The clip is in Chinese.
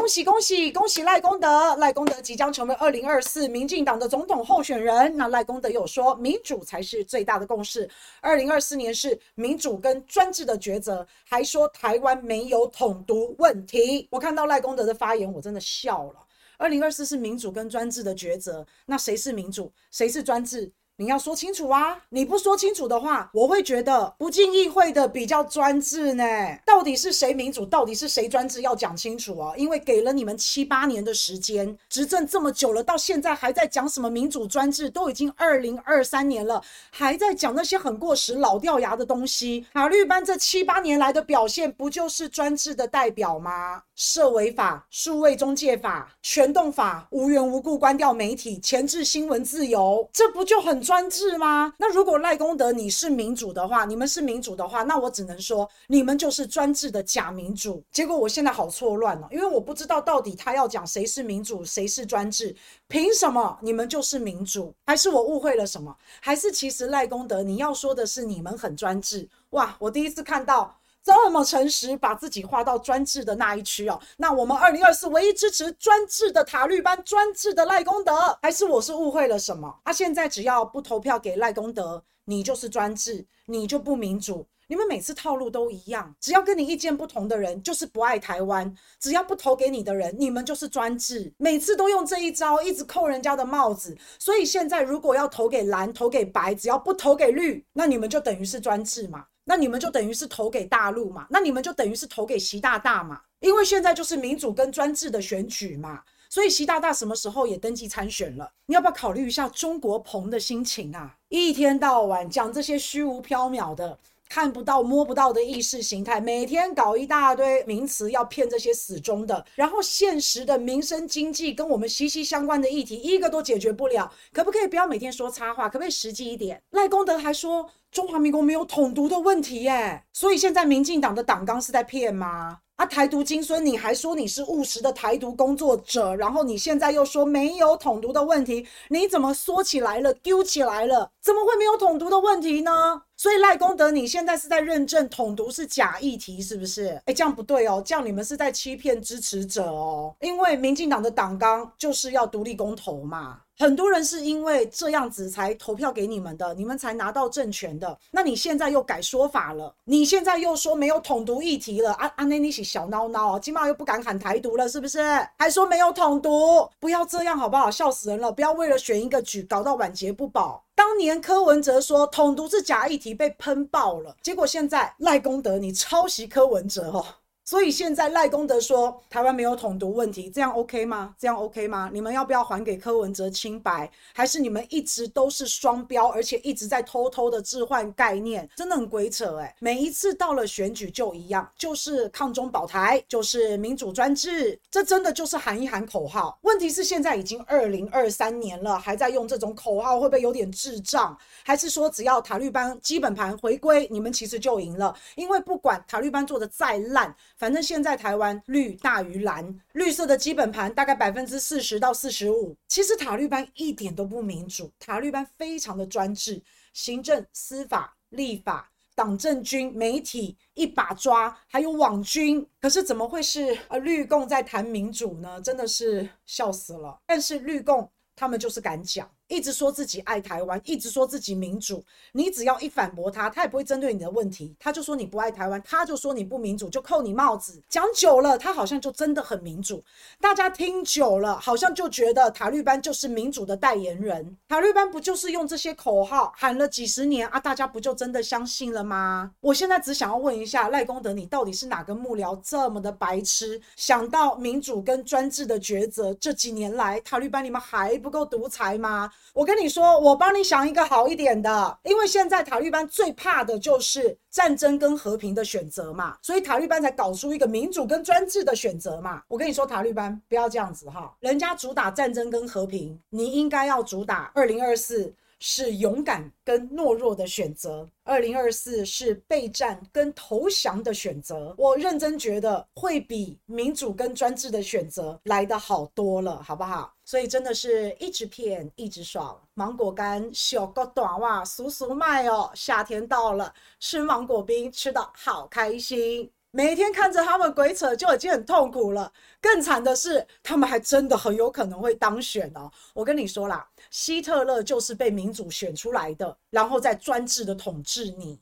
恭喜恭喜恭喜赖公德！赖公德即将成为二零二四民进党的总统候选人。那赖公德有说，民主才是最大的共识。二零二四年是民主跟专制的抉择，还说台湾没有统独问题。我看到赖公德的发言，我真的笑了。二零二四是民主跟专制的抉择，那谁是民主，谁是专制？你要说清楚啊！你不说清楚的话，我会觉得不进议会的比较专制呢。到底是谁民主，到底是谁专制，要讲清楚哦。因为给了你们七八年的时间，执政这么久了，到现在还在讲什么民主专制，都已经二零二三年了，还在讲那些很过时、老掉牙的东西。法律班这七八年来的表现，不就是专制的代表吗？设违法、数位中介法、全动法，无缘无故关掉媒体，钳制新闻自由，这不就很？专制吗？那如果赖公德你是民主的话，你们是民主的话，那我只能说你们就是专制的假民主。结果我现在好错乱了，因为我不知道到底他要讲谁是民主，谁是专制。凭什么你们就是民主？还是我误会了什么？还是其实赖公德你要说的是你们很专制？哇，我第一次看到。这么诚实，把自己划到专制的那一区哦。那我们二零二四唯一支持专制的塔绿班，专制的赖公德，还是我是误会了什么？啊，现在只要不投票给赖公德，你就是专制，你就不民主。你们每次套路都一样，只要跟你意见不同的人，就是不爱台湾；只要不投给你的人，你们就是专制。每次都用这一招，一直扣人家的帽子。所以现在如果要投给蓝，投给白，只要不投给绿，那你们就等于是专制嘛。那你们就等于是投给大陆嘛？那你们就等于是投给习大大嘛？因为现在就是民主跟专制的选举嘛，所以习大大什么时候也登记参选了？你要不要考虑一下中国鹏的心情啊？一天到晚讲这些虚无缥缈的。看不到摸不到的意识形态，每天搞一大堆名词要骗这些死忠的，然后现实的民生经济跟我们息息相关的议题一个都解决不了，可不可以不要每天说插话，可不可以实际一点？赖公德还说中华民国没有统独的问题耶，所以现在民进党的党纲是在骗吗？啊，台独金孙，你还说你是务实的台独工作者，然后你现在又说没有统独的问题，你怎么说起来了，丢起来了？怎么会没有统独的问题呢？所以赖公德，你现在是在认证统独是假议题，是不是？哎，这样不对哦，这样你们是在欺骗支持者哦，因为民进党的党纲就是要独立公投嘛。很多人是因为这样子才投票给你们的，你们才拿到政权的。那你现在又改说法了，你现在又说没有统独议题了啊啊！那你是小孬孬，起码又不敢喊台独了，是不是？还说没有统独，不要这样好不好？笑死人了！不要为了选一个举搞到晚节不保。当年柯文哲说统独是假议题，被喷爆了，结果现在赖公德你抄袭柯文哲哦。所以现在赖公德说台湾没有统独问题，这样 OK 吗？这样 OK 吗？你们要不要还给柯文哲清白？还是你们一直都是双标，而且一直在偷偷的置换概念？真的很鬼扯哎！每一次到了选举就一样，就是抗中保台，就是民主专制，这真的就是喊一喊口号。问题是现在已经二零二三年了，还在用这种口号，会不会有点智障？还是说只要塔利班基本盘回归，你们其实就赢了？因为不管塔利班做的再烂。反正现在台湾绿大于蓝，绿色的基本盘大概百分之四十到四十五。其实塔绿班一点都不民主，塔绿班非常的专制，行政、司法、立法、党政军、媒体一把抓，还有网军。可是怎么会是呃绿共在谈民主呢？真的是笑死了。但是绿共他们就是敢讲。一直说自己爱台湾，一直说自己民主，你只要一反驳他，他也不会针对你的问题，他就说你不爱台湾，他就说你不民主，就扣你帽子。讲久了，他好像就真的很民主，大家听久了，好像就觉得塔利班就是民主的代言人。塔利班不就是用这些口号喊了几十年啊？大家不就真的相信了吗？我现在只想要问一下赖公德，你到底是哪个幕僚这么的白痴，想到民主跟专制的抉择？这几年来，塔利班你们还不够独裁吗？我跟你说，我帮你想一个好一点的，因为现在塔利班最怕的就是战争跟和平的选择嘛，所以塔利班才搞出一个民主跟专制的选择嘛。我跟你说，塔利班不要这样子哈，人家主打战争跟和平，你应该要主打二零二四是勇敢跟懦弱的选择，二零二四是备战跟投降的选择。我认真觉得会比民主跟专制的选择来的好多了，好不好？所以真的是一直骗一直爽，芒果干小个短袜，叔叔卖哦。夏天到了，吃芒果冰吃得好开心。每天看着他们鬼扯就已经很痛苦了，更惨的是，他们还真的很有可能会当选哦。我跟你说啦，希特勒就是被民主选出来的，然后再专制的统治你。